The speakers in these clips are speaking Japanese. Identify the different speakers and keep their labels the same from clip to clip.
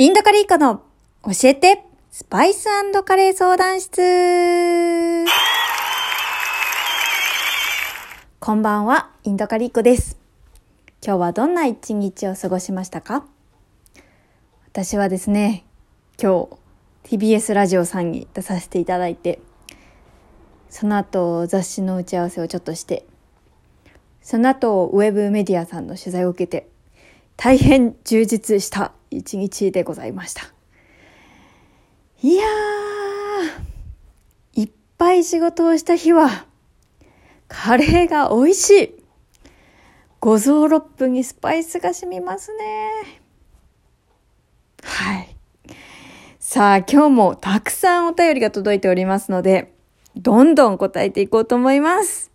Speaker 1: インドカリーカの教えてスパイスカレー相談室こんばんは、インドカリーコです。今日はどんな一日を過ごしましたか？私はですね、今日 TBS ラジオさんに出させていただいて、その後雑誌の打ち合わせをちょっとして、その後ウェブメディアさんの取材を受けて、大変充実した一日でございました。いやー、いっぱい仕事をした日は、カレーが美味しい五臓六腑にスパイスが染みますね。はい。さあ、今日もたくさんお便りが届いておりますので、どんどん答えていこうと思います。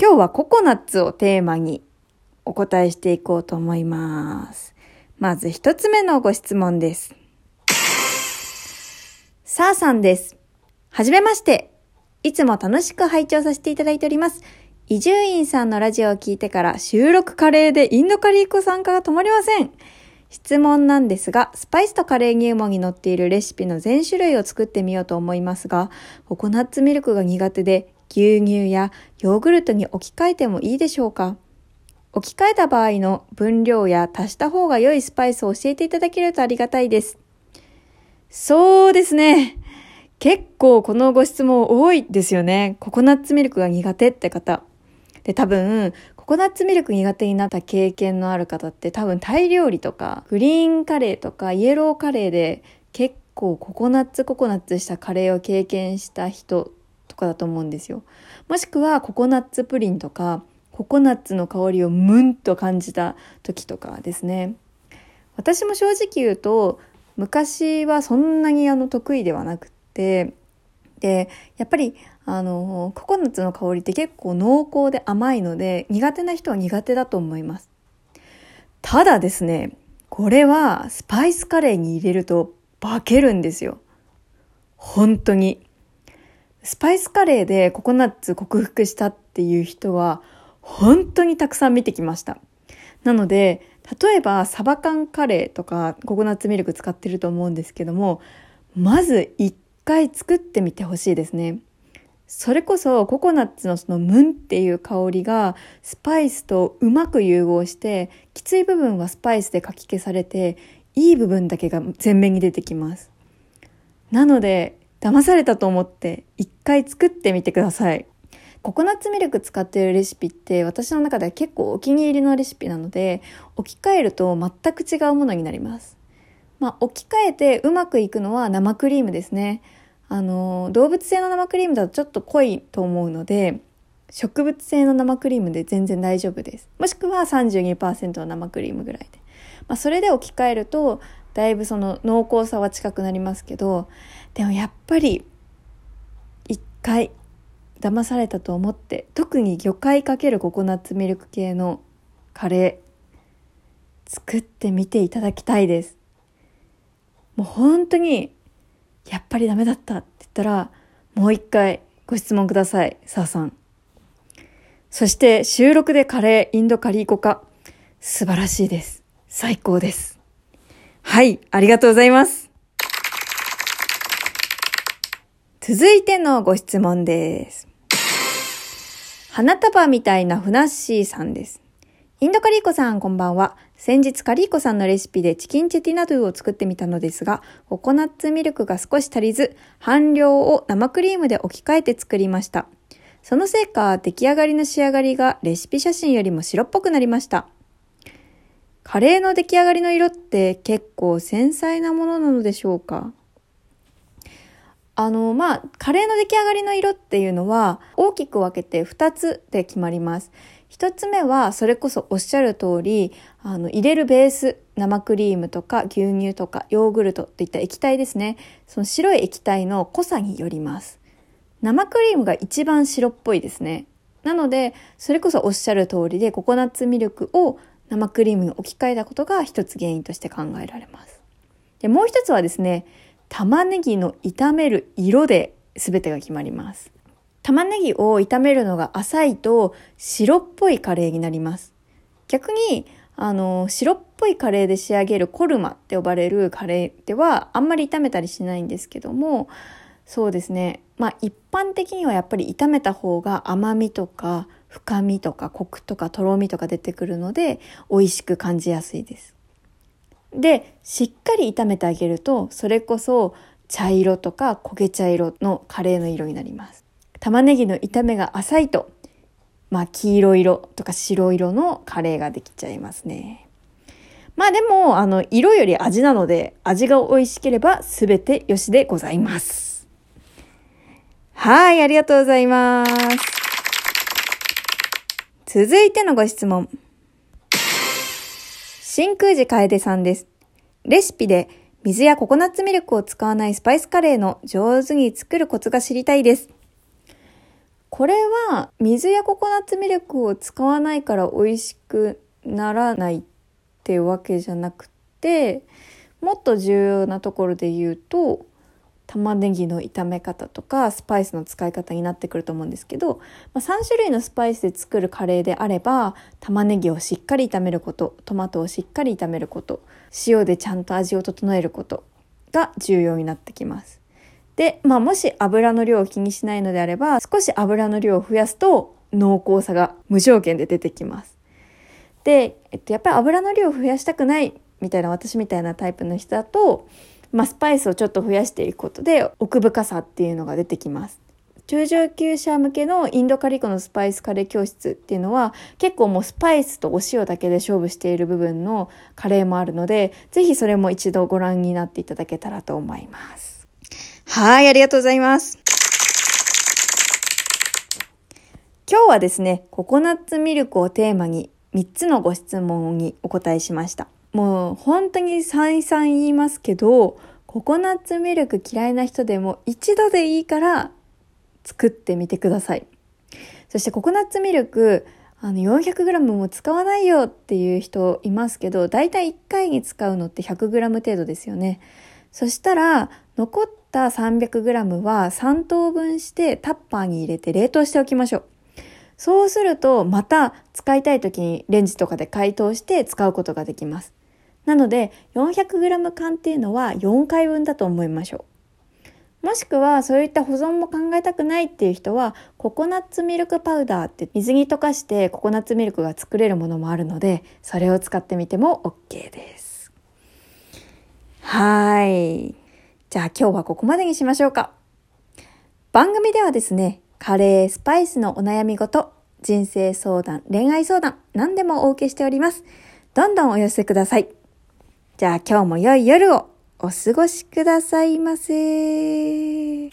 Speaker 1: 今日はココナッツをテーマにお答えしていこうと思います。まず一つ目のご質問です。さあさんです。はじめまして。いつも楽しく拝聴させていただいております。伊集院さんのラジオを聞いてから収録カレーでインドカリーコ参加が止まりません。質問なんですが、スパイスとカレー入門に載っているレシピの全種類を作ってみようと思いますが、ココナッツミルクが苦手で、牛乳やヨーグルトに置き換えてもいいでしょうか？置き換えた場合の分量や足した方が良いスパイスを教えていただけるとありがたいです。そうですね。結構このご質問多いですよね。ココナッツミルクが苦手って方。で、多分、ココナッツミルク苦手になった経験のある方って多分タイ料理とか、グリーンカレーとかイエローカレーで結構ココナッツココナッツしたカレーを経験した人とかだと思うんですよ。もしくはココナッツプリンとか、ココナッツの香りをムンと感じた時とかですね。私も正直言うと、昔はそんなにあの得意ではなくって、で、やっぱりあの、ココナッツの香りって結構濃厚で甘いので、苦手な人は苦手だと思います。ただですね、これはスパイスカレーに入れると化けるんですよ。本当に。スパイスカレーでココナッツ克服したっていう人は本当にたくさん見てきました。なので、例えばサバ缶カレーとかココナッツミルク使ってると思うんですけども、まず一回作ってみてほしいですね。それこそココナッツのそのムンっていう香りがスパイスとうまく融合してきつい部分はスパイスでかき消されていい部分だけが前面に出てきます。なので騙されたと思って一回作ってみてください。ココナッツミルク使ってるレシピって私の中では結構お気に入りのレシピなので置き換えると全く違うものになります。まあ、置き換えてうまくいくのは生クリームですね。あの、動物性の生クリームだとちょっと濃いと思うので、植物性の生クリームで全然大丈夫です。もしくは32%の生クリームぐらいで。まあ、それで置き換えると、だいぶその濃厚さは近くなりますけど、でもやっぱり、一回騙されたと思って特に魚介かけるココナッツミルク系のカレー作ってみていただきたいです。もう本当にやっぱりダメだったって言ったらもう一回ご質問くださいさあさん。そして収録でカレーインドカリーコカ素晴らしいです。最高です。はいありがとうございます。続いてのご質問です。花束みたいなふなっしーさんです。インドカリーコさん、こんばんは。先日カリーコさんのレシピでチキンチェティナドゥを作ってみたのですが、ココナッツミルクが少し足りず、半量を生クリームで置き換えて作りました。そのせいか、出来上がりの仕上がりがレシピ写真よりも白っぽくなりました。カレーの出来上がりの色って結構繊細なものなのでしょうか？あの、まあ、カレーの出来上がりの色っていうのは大きく分けて2つで決まります。1つ目はそれこそおっしゃる通り、あの、入れるベース、生クリームとか牛乳とかヨーグルトといった液体ですね。その白い液体の濃さによります。生クリームが一番白っぽいですね。なので、それこそおっしゃる通りでココナッツミルクを生クリームに置き換えたことが一つ原因として考えられます。で、もう一つはですね、玉ねぎの炒める色で全てが決まります。玉ねぎを炒めるのが浅いと白っぽいカレーになります。逆に、あの、白っぽいカレーで仕上げるコルマって呼ばれるカレーではあんまり炒めたりしないんですけども、そうですね。まあ一般的にはやっぱり炒めた方が甘みとか深みとかコクとかとろみとか出てくるので美味しく感じやすいです。で、しっかり炒めてあげると、それこそ茶色とか焦げ茶色のカレーの色になります。玉ねぎの炒めが浅いと、まあ黄色色とか白色のカレーができちゃいますね。まあでも、あの、色より味なので、味が美味しければ全てよしでございます。はい、ありがとうございます。続いてのご質問。真空寺楓さんです。レシピで水やココナッツミルクを使わないスパイスカレーの上手に作るコツが知りたいです。これは水やココナッツミルクを使わないから美味しくならないっていうわけじゃなくてもっと重要なところで言うと玉ねぎの炒め方とかスパイスの使い方になってくると思うんですけど、まあ、3種類のスパイスで作るカレーであれば玉ねぎをしっかり炒めることトマトをしっかり炒めること塩でちゃんと味を整えることが重要になってきます。で、まあ、もし油の量を気にしないのであれば少し油の量を増やすと濃厚さが無条件で出てきます。で、えっと、やっぱり油の量を増やしたくないみたいな私みたいなタイプの人だとまあ、スパイスをちょっと増やしていくことで奥深さっていうのが出てきます。中上級者向けのインドカリコのスパイスカレー教室っていうのは結構もうスパイスとお塩だけで勝負している部分のカレーもあるので、ぜひそれも一度ご覧になっていただけたらと思います。はい、ありがとうございます。今日はですね、ココナッツミルクをテーマに3つのご質問にお答えしました。もう本当に再三言いますけど、ココナッツミルク嫌いな人でも一度でいいから作ってみてください。そしてココナッツミルク、あの 400g も使わないよっていう人いますけど、だいたい1回に使うのって 100g 程度ですよね。そしたら、残った 300g は3等分してタッパーに入れて冷凍しておきましょう。そうすると、また使いたい時にレンジとかで解凍して使うことができます。なので 400g 缶っていうのは4回分だと思いましょう。もしくはそういった保存も考えたくないっていう人はココナッツミルクパウダーって水に溶かしてココナッツミルクが作れるものもあるのでそれを使ってみても OK です。はい。じゃあ今日はここまでにしましょうか。番組ではですね、カレー、スパイスのお悩み事、人生相談、恋愛相談、何でもお受けしております。どんどんお寄せください。じゃあ今日も良い夜をお過ごしくださいませ。